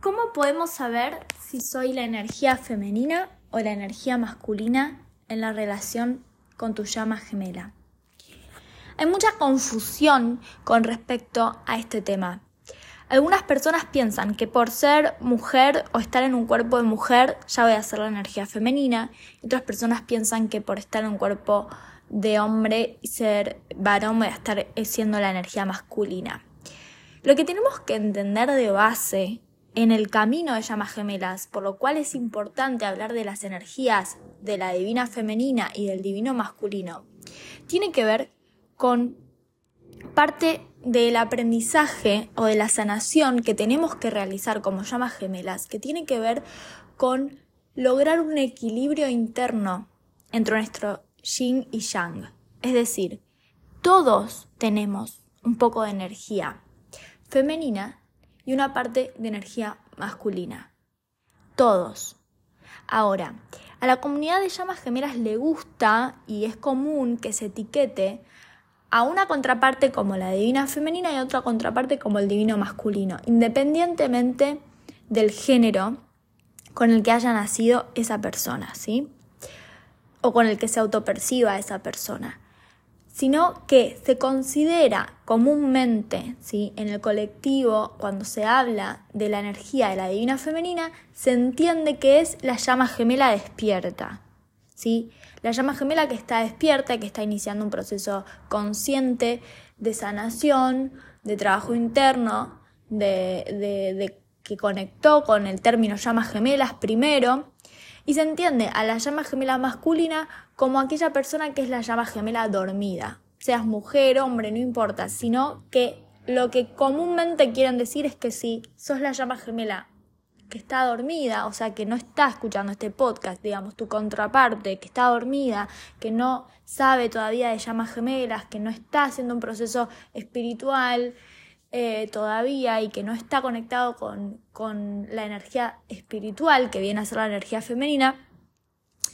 ¿Cómo podemos saber si soy la energía femenina o la energía masculina en la relación con tu llama gemela? Hay mucha confusión con respecto a este tema. Algunas personas piensan que por ser mujer o estar en un cuerpo de mujer ya voy a ser la energía femenina. Y otras personas piensan que por estar en un cuerpo de hombre y ser varón voy a estar siendo la energía masculina. Lo que tenemos que entender de base en el camino de llamas gemelas, por lo cual es importante hablar de las energías de la divina femenina y del divino masculino, tiene que ver con parte del aprendizaje o de la sanación que tenemos que realizar como llamas gemelas, que tiene que ver con lograr un equilibrio interno entre nuestro yin y yang. Es decir, todos tenemos un poco de energía femenina y una parte de energía masculina. Todos. Ahora, a la comunidad de llamas gemelas le gusta y es común que se etiquete a una contraparte como la divina femenina y a otra contraparte como el divino masculino, independientemente del género con el que haya nacido esa persona, ¿sí? O con el que se autoperciba esa persona sino que se considera comúnmente, ¿sí? en el colectivo, cuando se habla de la energía de la divina femenina, se entiende que es la llama gemela despierta. ¿sí? La llama gemela que está despierta, que está iniciando un proceso consciente de sanación, de trabajo interno, de, que conectó con el término llamas gemelas primero, y se entiende a la llama gemela masculina como aquella persona que es la llama gemela dormida. Seas mujer, hombre, no importa, sino que lo que comúnmente quieren decir es que si sos la llama gemela que está dormida, o sea, que no está escuchando este podcast, digamos, tu contraparte, que está dormida, que no sabe todavía de llamas gemelas, que no está haciendo un proceso espiritual eh, todavía y que no está conectado con, con la energía espiritual, que viene a ser la energía femenina,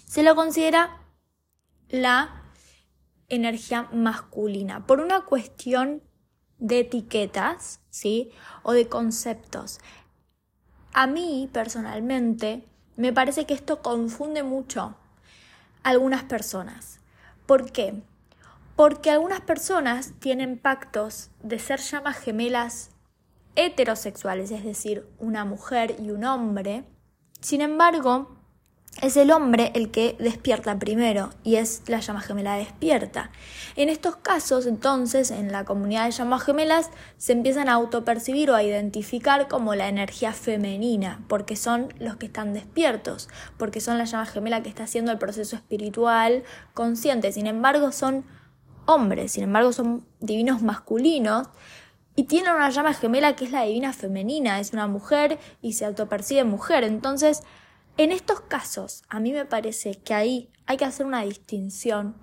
se lo considera la energía masculina por una cuestión de etiquetas, ¿sí? O de conceptos. A mí, personalmente, me parece que esto confunde mucho a algunas personas. ¿Por qué? Porque algunas personas tienen pactos de ser llamas gemelas heterosexuales, es decir, una mujer y un hombre. Sin embargo, es el hombre el que despierta primero y es la llama gemela despierta. En estos casos, entonces, en la comunidad de llamas gemelas se empiezan a autopercibir o a identificar como la energía femenina, porque son los que están despiertos, porque son la llama gemela que está haciendo el proceso espiritual consciente. Sin embargo, son hombres, sin embargo, son divinos masculinos y tienen una llama gemela que es la divina femenina, es una mujer y se autopercibe mujer. Entonces, en estos casos, a mí me parece que ahí hay que hacer una distinción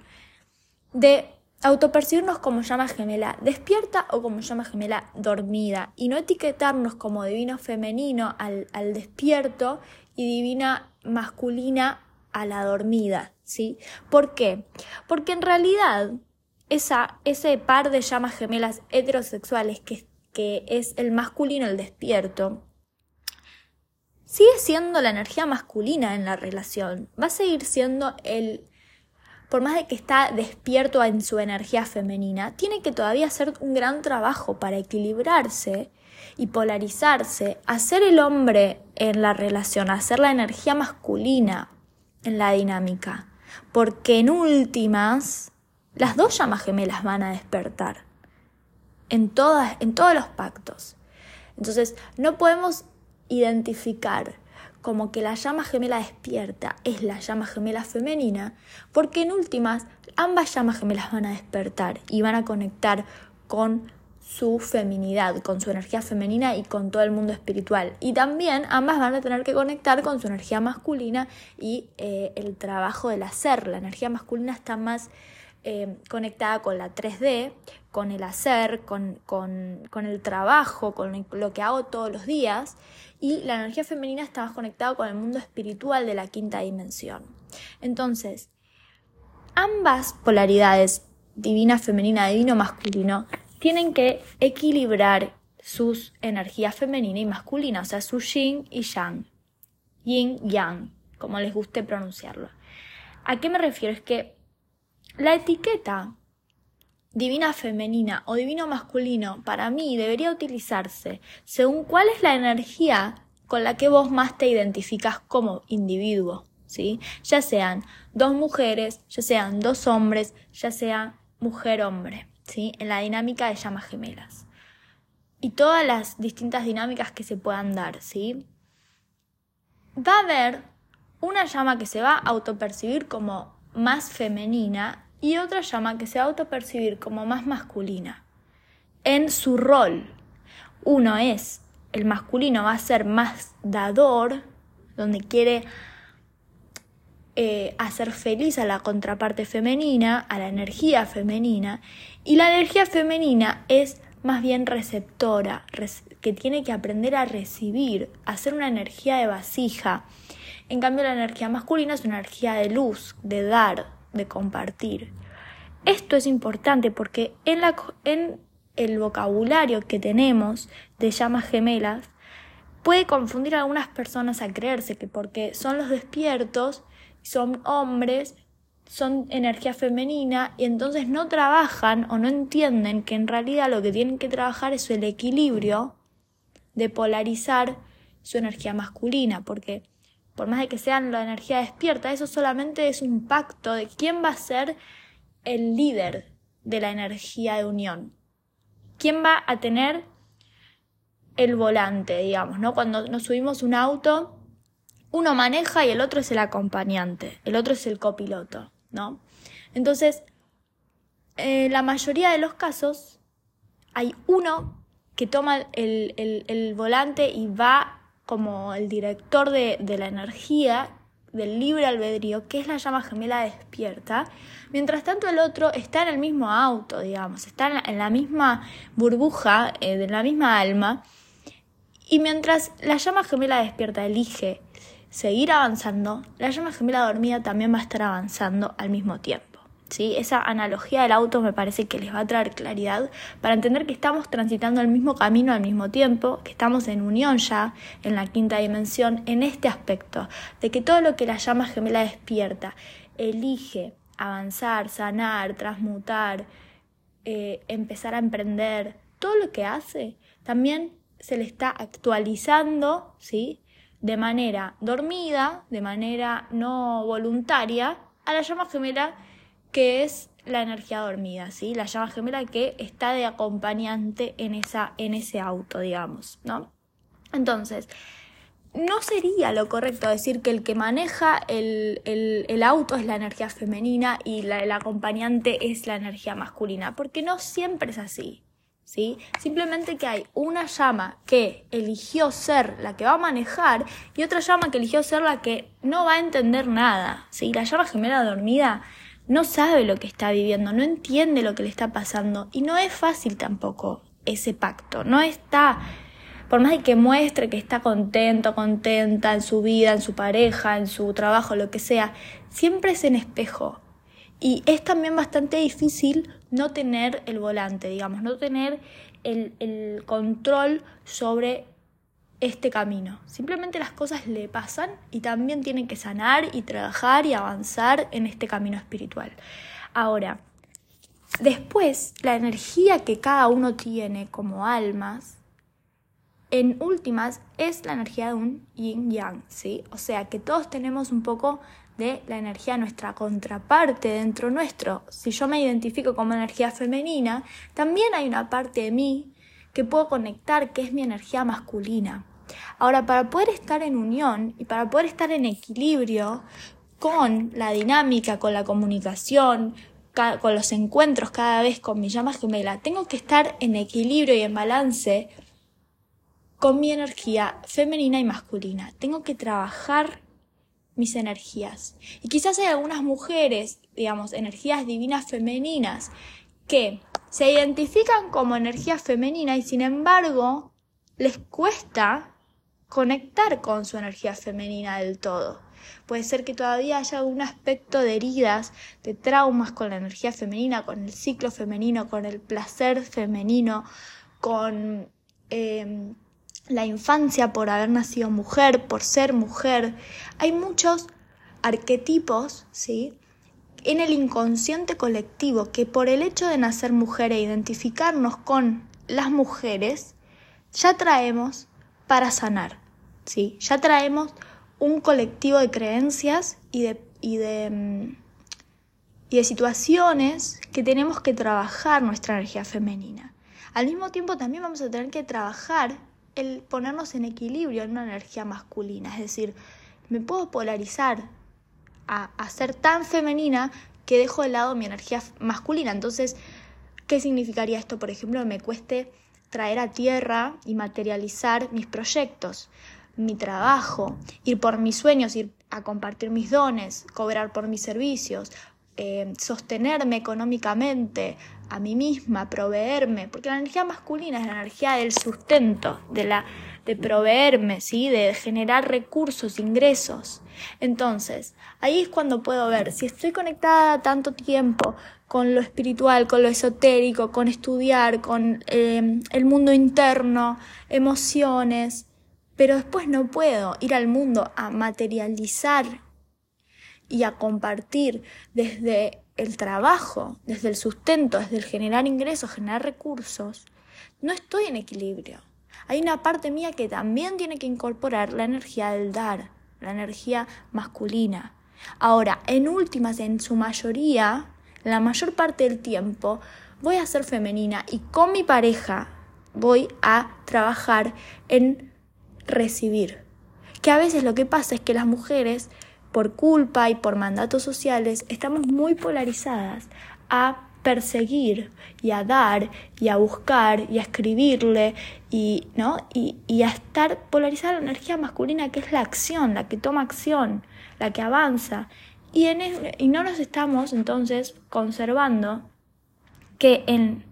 de autopercibirnos como llama gemela despierta o como llama gemela dormida y no etiquetarnos como divino femenino al, despierto y divina masculina a la dormida, ¿sí? ¿Por qué? Porque en realidad esa, ese par de llamas gemelas heterosexuales que, que es el masculino, el despierto, sigue siendo la energía masculina en la relación. Va a seguir siendo el, por más de que está despierto en su energía femenina, tiene que todavía hacer un gran trabajo para equilibrarse y polarizarse, hacer el hombre en la relación, hacer la energía masculina en la dinámica. Porque en últimas, las dos llamas gemelas van a despertar. En, todas, en todos los pactos. Entonces, no podemos identificar como que la llama gemela despierta es la llama gemela femenina, porque en últimas ambas llamas gemelas van a despertar y van a conectar con su feminidad, con su energía femenina y con todo el mundo espiritual. Y también ambas van a tener que conectar con su energía masculina y eh, el trabajo del hacer. La energía masculina está más eh, conectada con la 3D, con el hacer, con, con, el trabajo, con lo que hago todos los días, y la energía femenina está más conectada con el mundo espiritual de la quinta dimensión. Entonces, ambas polaridades, divina femenina, divino masculino, tienen que equilibrar sus energías femenina y masculina, o sea, su yin y yang, yin yang, como les guste pronunciarlo. ¿A qué me refiero? Es que la etiqueta divina femenina o divino masculino para mí debería utilizarse según cuál es la energía con la que vos más te identificas como individuo, ¿sí? Ya sean dos mujeres, ya sean dos hombres, ya sea mujer-hombre, ¿sí? En la dinámica de llamas gemelas. Y todas las distintas dinámicas que se puedan dar, ¿sí? Va a haber una llama que se va a autopercibir como más femenina y otra llama que se autopercibir como más masculina. En su rol, uno es el masculino va a ser más dador, donde quiere eh, hacer feliz a la contraparte femenina, a la energía femenina, y la energía femenina es más bien receptora, que tiene que aprender a recibir, a ser una energía de vasija. En cambio, la energía masculina es una energía de luz, de dar, de compartir. Esto es importante porque en, la, en el vocabulario que tenemos de llamas gemelas puede confundir a algunas personas a creerse que porque son los despiertos, son hombres, son energía femenina y entonces no trabajan o no entienden que en realidad lo que tienen que trabajar es el equilibrio de polarizar su energía masculina, porque por más de que sean la energía despierta, eso solamente es un pacto de quién va a ser el líder de la energía de unión. ¿quién va a tener el volante, digamos, ¿no? Cuando nos subimos un auto, uno maneja y el otro es el acompañante, el otro es el copiloto, ¿no? Entonces, en eh, la mayoría de los casos hay uno que toma el, volante y va como el director de, la energía del libre albedrío, que es la llama gemela despierta, mientras tanto el otro está en el mismo auto, digamos, está en la, misma burbuja, eh, de la misma alma, y mientras la llama gemela despierta elige seguir avanzando, la llama gemela dormida también va a estar avanzando al mismo tiempo. ¿Sí? Esa analogía del auto me parece que les va a traer claridad para entender que estamos transitando el mismo camino al mismo tiempo, que estamos en unión ya en la quinta dimensión en este aspecto, de que todo lo que la llama gemela despierta elige avanzar, sanar, transmutar, eh, empezar a emprender, todo lo que hace también se le está actualizando, ¿sí? De manera dormida, de manera no voluntaria, a la llama gemela que es la energía dormida, ¿sí? La llama gemela que está de acompañante en, esa, en ese auto, digamos, ¿no? Entonces, no sería lo correcto decir que el que maneja el, el, auto es la energía femenina y la, el acompañante es la energía masculina, porque no siempre es así. ¿Sí? Simplemente que hay una llama que eligió ser la que va a manejar y otra llama que eligió ser la que no va a entender nada. ¿sí? La llama gemela dormida no sabe lo que está viviendo, no entiende lo que le está pasando y no es fácil tampoco ese pacto, no está, por más de que muestre que está contento, contenta en su vida, en su pareja, en su trabajo, lo que sea, siempre es en espejo. Y es también bastante difícil no tener el volante, digamos, no tener el, el control sobre este camino. Simplemente las cosas le pasan y también tiene que sanar y trabajar y avanzar en este camino espiritual. Ahora, después, la energía que cada uno tiene como almas, en últimas, es la energía de un yin yang, ¿sí? O sea, que todos tenemos un poco de la energía nuestra contraparte dentro nuestro. Si yo me identifico como energía femenina, también hay una parte de mí que puedo conectar, que es mi energía masculina. Ahora, para poder estar en unión y para poder estar en equilibrio con la dinámica, con la comunicación, con los encuentros cada vez con mi llama gemela, tengo que estar en equilibrio y en balance con mi energía femenina y masculina. Tengo que trabajar mis energías. Y quizás hay algunas mujeres, digamos, energías divinas femeninas, que se identifican como energía femenina y sin embargo les cuesta conectar con su energía femenina del todo. Puede ser que todavía haya algún aspecto de heridas, de traumas con la energía femenina, con el ciclo femenino, con el placer femenino, con em, la infancia por haber nacido mujer, por ser mujer. Hay muchos arquetipos, ¿sí? En el inconsciente colectivo que por el hecho de nacer mujer e identificarnos con las mujeres, ya traemos para sanar, ¿sí? Ya traemos un colectivo de creencias y de, y de, mm, y de situaciones que tenemos que trabajar nuestra energía femenina. Al mismo tiempo también vamos a tener que trabajar el ponernos en equilibrio en una energía masculina, es decir, me puedo polarizar a, a ser tan femenina que dejo de lado mi energía masculina. Entonces, ¿qué significaría esto? Por ejemplo, me cueste traer a tierra y materializar mis proyectos, mi trabajo, ir por mis sueños, ir a compartir mis dones, cobrar por mis servicios, eh, sostenerme económicamente a mí misma, proveerme, porque la energía masculina es la energía del sustento, de la de proveerme, ¿sí? de generar recursos, ingresos. Entonces, ahí es cuando puedo ver si estoy conectada tanto tiempo con lo espiritual, con lo esotérico, con estudiar, con eh, el mundo interno, emociones, pero después no puedo ir al mundo a materializar y a compartir desde el trabajo, desde el sustento, desde el generar ingresos, generar recursos, no estoy en equilibrio. Hay una parte mía que también tiene que incorporar la energía del dar, la energía masculina. Ahora, en últimas, en su mayoría, la mayor parte del tiempo, voy a ser femenina y con mi pareja voy a trabajar en recibir. Que a veces lo que pasa es que las mujeres, por culpa y por mandatos sociales, estamos muy polarizadas a perseguir y a dar y a buscar y a escribirle y, ¿no? y, y a estar polarizada la energía masculina que es la acción, la que toma acción, la que avanza. Y, no nos estamos entonces conservando que en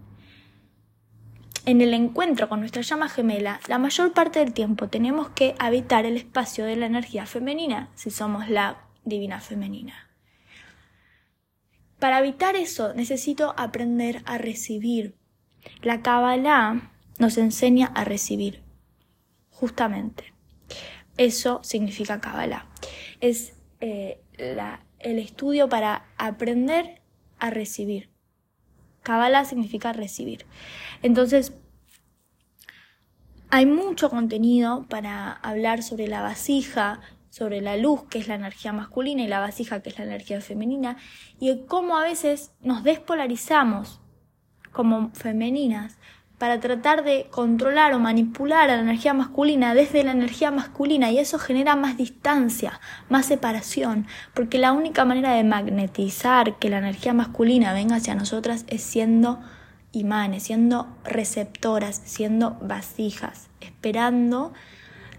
en el encuentro con nuestra llama gemela, la mayor parte del tiempo tenemos que habitar el espacio de la energía femenina, si somos la divina femenina. Para habitar eso necesito aprender a recibir. La Kabbalah nos enseña a recibir, justamente. Eso significa Kabbalah. Es eh, el estudio para aprender a recibir. Kabbalah significa recibir. Entonces, hay mucho contenido para hablar sobre la vasija, sobre la luz, que es la energía masculina, y la vasija, que es la energía femenina, y cómo a veces nos despolarizamos como femeninas para tratar de controlar o manipular a la energía masculina desde la energía masculina y eso genera más distancia, más separación, porque la única manera de magnetizar que la energía masculina venga hacia nosotras es siendo imanes, siendo receptoras, siendo vasijas, esperando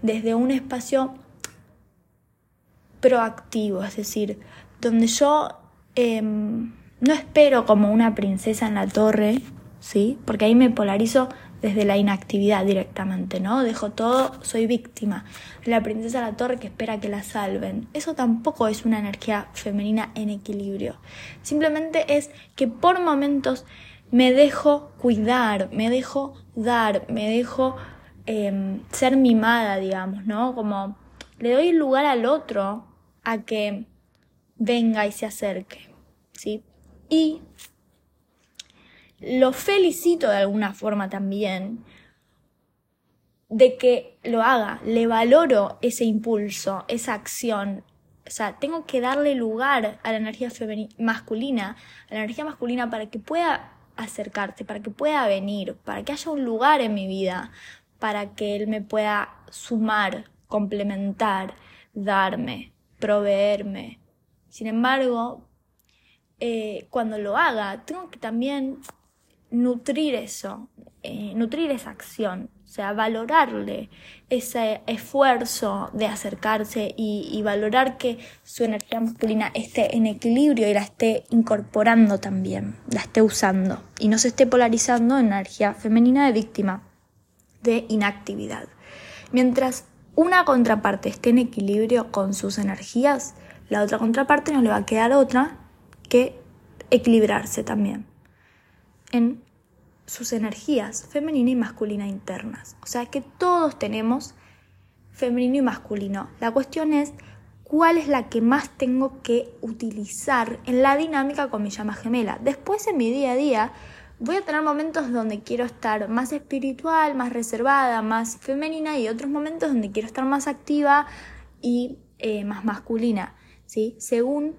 desde un espacio proactivo, es decir, donde yo em, no espero como una princesa en la torre, ¿sí? Porque ahí me polarizo desde la inactividad directamente, ¿no? Dejo todo, soy víctima. La princesa de la torre que espera que la salven. Eso tampoco es una energía femenina en equilibrio. Simplemente es que por momentos me dejo cuidar, me dejo dar, me dejo em, ser mimada, digamos, ¿no? Como le doy lugar al otro a que venga y se acerque, ¿sí? Y lo felicito de alguna forma también de que lo haga, le valoro ese impulso, esa acción. O sea, tengo que darle lugar a la energía masculina, a la energía masculina para que pueda acercarse, para que pueda venir, para que haya un lugar en mi vida, para que él me pueda sumar, complementar, darme, proveerme. Sin embargo, eh, cuando lo haga, tengo que también nutrir eso, eh, nutrir esa acción, o sea, valorarle ese esfuerzo de acercarse y, valorar que su energía masculina esté en equilibrio y la esté incorporando también, la esté usando y no se esté polarizando en energía femenina de víctima, de inactividad. Mientras una contraparte esté en equilibrio con sus energías, la otra contraparte no le va a quedar otra que equilibrarse también en sus energías femenina y masculina internas. O sea que todos tenemos femenino y masculino. La cuestión es cuál es la que más tengo que utilizar en la dinámica con mi llama gemela. Después en mi día a día voy a tener momentos donde quiero estar más espiritual, más reservada, más femenina y otros momentos donde quiero estar más activa y eh, más masculina, ¿sí? Según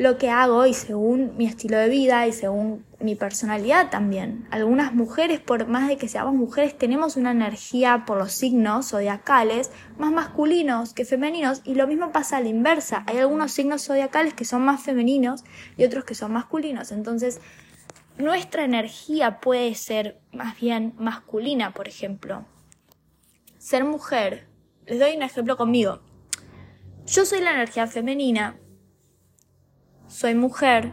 lo que hago y según mi estilo de vida y según mi personalidad también. Algunas mujeres, por más de que seamos mujeres, tenemos una energía por los signos zodiacales más masculinos que femeninos y lo mismo pasa a la inversa. Hay algunos signos zodiacales que son más femeninos y otros que son masculinos. Entonces, nuestra energía puede ser más bien masculina, por ejemplo. Ser mujer. Les doy un ejemplo conmigo. Yo soy la energía femenina soy mujer,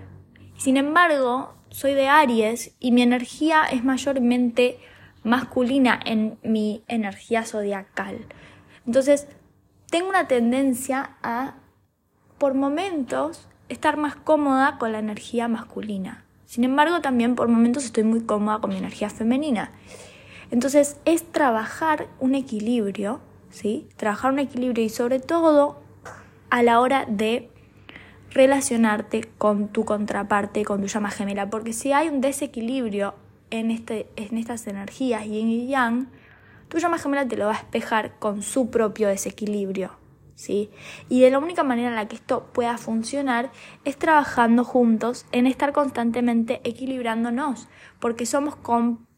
sin embargo, soy de Aries y mi energía es mayormente masculina en mi energía zodiacal. Entonces, tengo una tendencia a, por momentos, estar más cómoda con la energía masculina. Sin embargo, también por momentos estoy muy cómoda con mi energía femenina. Entonces, es trabajar un equilibrio, ¿sí? Trabajar un equilibrio y sobre todo a la hora de relacionarte con tu contraparte, con tu llama gemela, porque si hay un desequilibrio en, este, en estas energías yin y yang, tu llama gemela te lo va a espejar con su propio desequilibrio. ¿Sí? Y de la única manera en la que esto pueda funcionar es trabajando juntos en estar constantemente equilibrándonos, porque somos,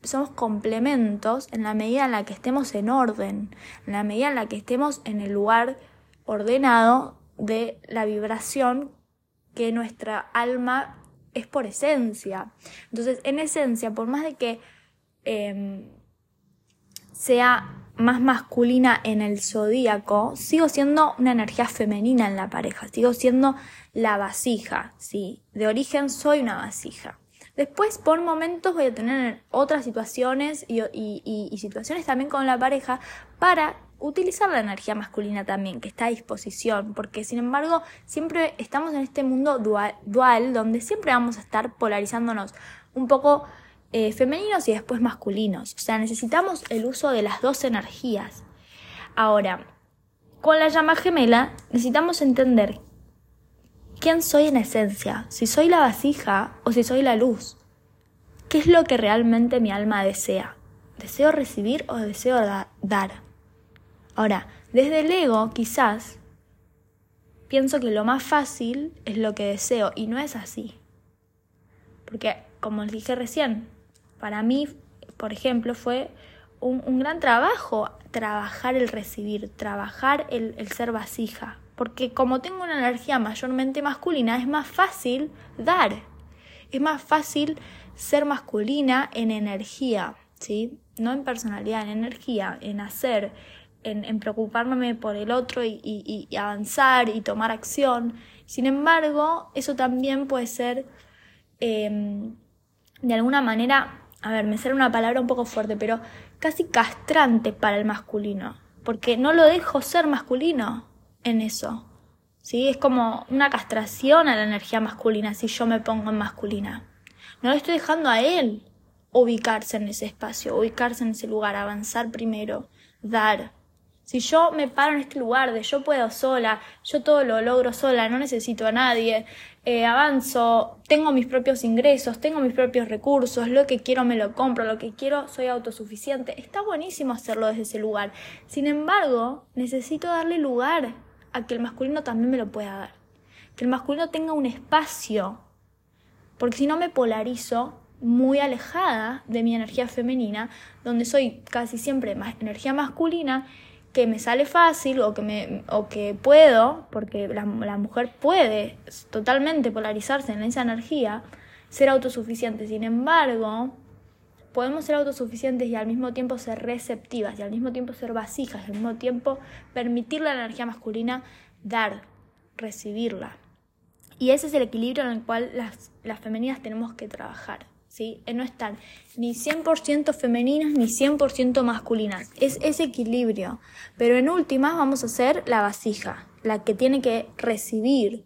somos complementos en la medida en la que estemos en orden, en la medida en la que estemos en el lugar ordenado de la vibración que nuestra alma es por esencia. Entonces, en esencia, por más de que em, sea más masculina en el zodíaco, sigo siendo una energía femenina en la pareja, sigo siendo la vasija, ¿sí? De origen soy una vasija. Después, por momentos, voy a tener otras situaciones y situaciones también con la pareja para utilizar la energía masculina también, que está a disposición, porque sin embargo siempre estamos en este mundo dual, donde siempre vamos a estar polarizándonos un poco eh, femeninos y después masculinos. O sea, necesitamos el uso de las dos energías. Ahora, con la llama gemela necesitamos entender quién soy en esencia, si soy la vasija o si soy la luz. ¿Qué es lo que realmente mi alma desea? ¿Deseo recibir o deseo dar? Ahora, desde el ego, quizás, pienso que lo más fácil es lo que deseo y no es así. Porque, como les dije recién, para mí, por ejemplo, fue un, gran trabajo trabajar el recibir, trabajar el, el ser vasija. Porque como tengo una energía mayormente masculina, es más fácil dar. Es más fácil ser masculina en energía, ¿sí? No en personalidad, en energía, en hacer, en, preocuparme por el otro y, avanzar y tomar acción. Sin embargo, eso también puede ser em, de alguna manera, a ver, me sale una palabra un poco fuerte, pero casi castrante para el masculino, porque no lo dejo ser masculino en eso. ¿sí? Es como una castración a la energía masculina si yo me pongo en masculina. No le estoy dejando a él ubicarse en ese espacio, ubicarse en ese lugar, avanzar primero, dar, si yo me paro en este lugar de yo puedo sola, yo todo lo logro sola, no necesito a nadie, eh, avanzo, tengo mis propios ingresos, tengo mis propios recursos, lo que quiero me lo compro, lo que quiero soy autosuficiente, está buenísimo hacerlo desde ese lugar. Sin embargo, necesito darle lugar a que el masculino también me lo pueda dar. Que el masculino tenga un espacio, porque si no me polarizo muy alejada de mi energía femenina, donde soy casi siempre más energía masculina que me sale fácil o que, me, o que puedo, porque la, mujer puede totalmente polarizarse en esa energía, ser autosuficiente. Sin embargo, podemos ser autosuficientes y al mismo tiempo ser receptivas y al mismo tiempo ser vasijas y al mismo tiempo permitirle a la energía masculina dar, recibirla. Y ese es el equilibrio en el cual las, las femeninas tenemos que trabajar. ¿Sí? No están ni 100% femeninas ni 100% masculinas. Es ese equilibrio. Pero en últimas vamos a ser la vasija, la que tiene que recibir.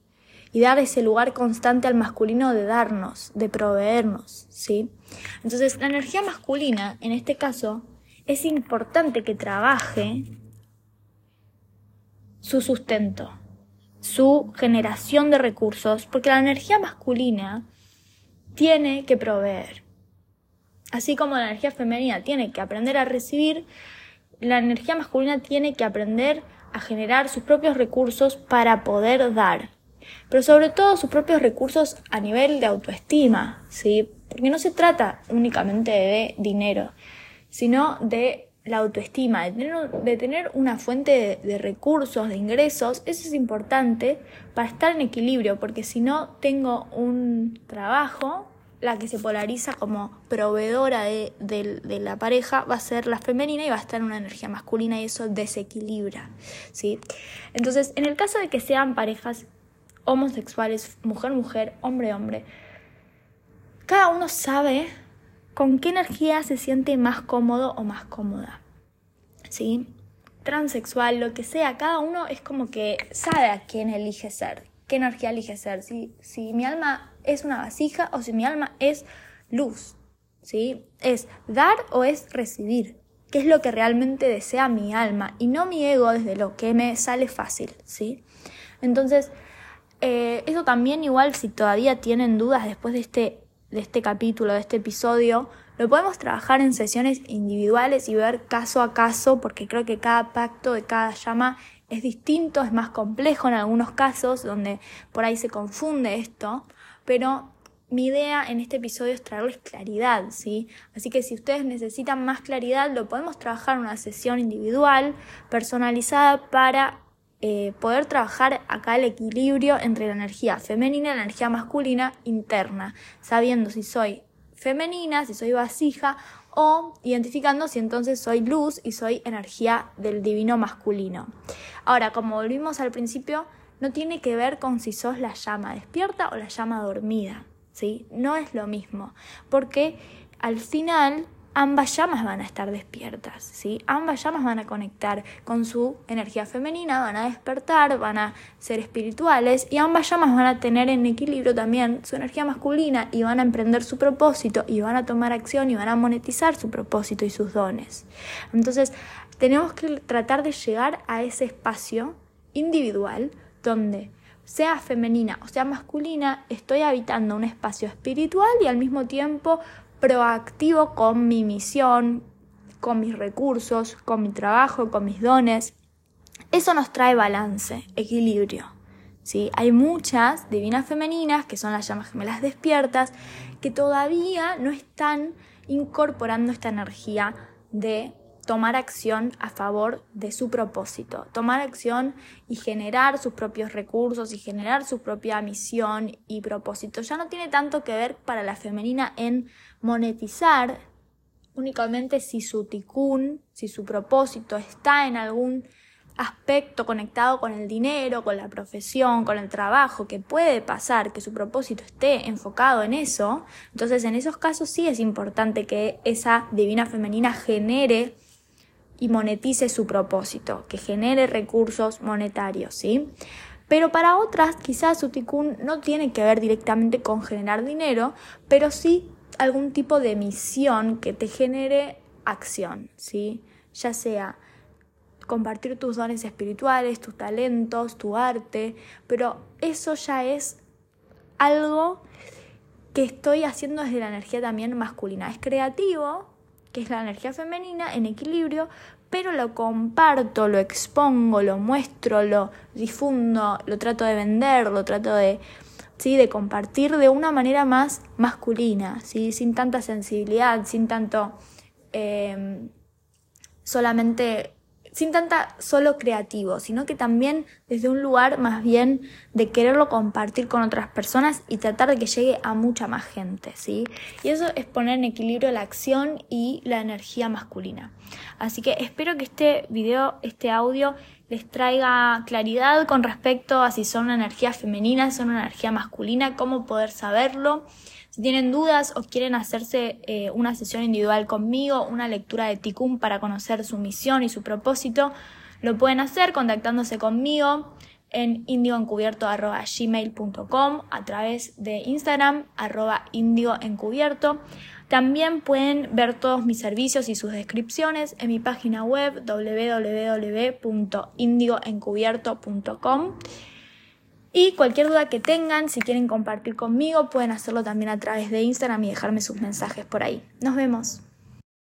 y dar ese lugar constante al masculino de darnos, de proveernos, ¿sí? Entonces, la energía masculina, en este caso, es importante que trabaje su sustento, su generación de recursos, porque la energía masculina tiene que proveer. Así como la energía femenina tiene que aprender a recibir, la energía masculina tiene que aprender a generar sus propios recursos para poder dar. Pero sobre todo sus propios recursos a nivel de autoestima, ¿sí? Porque no se trata únicamente de dinero, sino de la autoestima, de tener, una fuente de, recursos, de ingresos, eso es importante para estar en equilibrio, porque si no tengo un trabajo, la que se polariza como proveedora de, de, la pareja va a ser la femenina y va a estar en una energía masculina y eso desequilibra, ¿sí? Entonces, en el caso de que sean parejas homosexuales, mujer-mujer, hombre-hombre, cada uno sabe con qué energía se siente más cómodo o más cómoda. ¿Sí? Transexual, lo que sea, cada uno es como que sabe a quién elige ser, qué energía elige ser. Si, si mi alma es una vasija o si mi alma es luz. ¿Sí? Es dar o es recibir. ¿Qué es lo que realmente desea mi alma? Y no mi ego desde lo que me sale fácil. ¿Sí? Entonces, eh, eso también igual si todavía tienen dudas después de este de este capítulo, de este episodio, lo podemos trabajar en sesiones individuales y ver caso a caso, porque creo que cada pacto de cada llama es distinto, es más complejo en algunos casos, donde por ahí se confunde esto, pero mi idea en este episodio es traerles claridad, ¿sí? Así que si ustedes necesitan más claridad, lo podemos trabajar en una sesión individual, personalizada para eh, poder trabajar acá el equilibrio entre la energía femenina y la energía masculina interna, sabiendo si soy femenina, si soy vasija o identificando si entonces soy luz y soy energía del divino masculino. Ahora, como volvimos al principio, no tiene que ver con si sos la llama despierta o la llama dormida, ¿sí? No es lo mismo, porque al final ambas llamas van a estar despiertas, ¿sí? Ambas llamas van a conectar con su energía femenina, van a despertar, van a ser espirituales y ambas llamas van a tener en equilibrio también su energía masculina y van a emprender su propósito y van a tomar acción y van a monetizar su propósito y sus dones. Entonces, tenemos que tratar de llegar a ese espacio individual donde sea femenina o sea masculina, estoy habitando un espacio espiritual y al mismo tiempo proactivo con mi misión, con mis recursos, con mi trabajo, con mis dones. Eso nos trae balance, equilibrio. ¿sí? Hay muchas divinas femeninas, que son las llamas gemelas despiertas, que todavía no están incorporando esta energía de tomar acción a favor de su propósito, tomar acción y generar sus propios recursos y generar su propia misión y propósito. Ya no tiene tanto que ver para la femenina en monetizar únicamente si su ticún, si su propósito está en algún aspecto conectado con el dinero, con la profesión, con el trabajo, que puede pasar que su propósito esté enfocado en eso, entonces en esos casos sí es importante que esa divina femenina genere y monetice su propósito, que genere recursos monetarios, ¿sí? Pero para otras, quizás su ticún no tiene que ver directamente con generar dinero, pero sí algún tipo de misión que te genere acción, ¿sí? Ya sea compartir tus dones espirituales, tus talentos, tu arte, pero eso ya es algo que estoy haciendo desde la energía también masculina. Es creativo, que es la energía femenina en equilibrio, pero lo comparto, lo expongo, lo muestro, lo difundo, lo trato de vender, lo trato de, ¿sí? de compartir de una manera más masculina, ¿sí? sin tanta sensibilidad, sin tanto eh, solamente sin tanta solo creativo, sino que también desde un lugar más bien de quererlo compartir con otras personas y tratar de que llegue a mucha más gente, ¿sí? Y eso es poner en equilibrio la acción y la energía masculina. Así que espero que este video, este audio les traiga claridad con respecto a si son una energía femenina, son una energía masculina, cómo poder saberlo. Si tienen dudas o quieren hacerse eh, una sesión individual conmigo, una lectura de Tikkun para conocer su misión y su propósito, lo pueden hacer contactándose conmigo. en indioencubierto.gmail.com a través de Instagram arroba indioencubierto. También pueden ver todos mis servicios y sus descripciones en mi página web www.indioencubierto.com. Y cualquier duda que tengan, si quieren compartir conmigo, pueden hacerlo también a través de Instagram y dejarme sus mensajes por ahí. Nos vemos.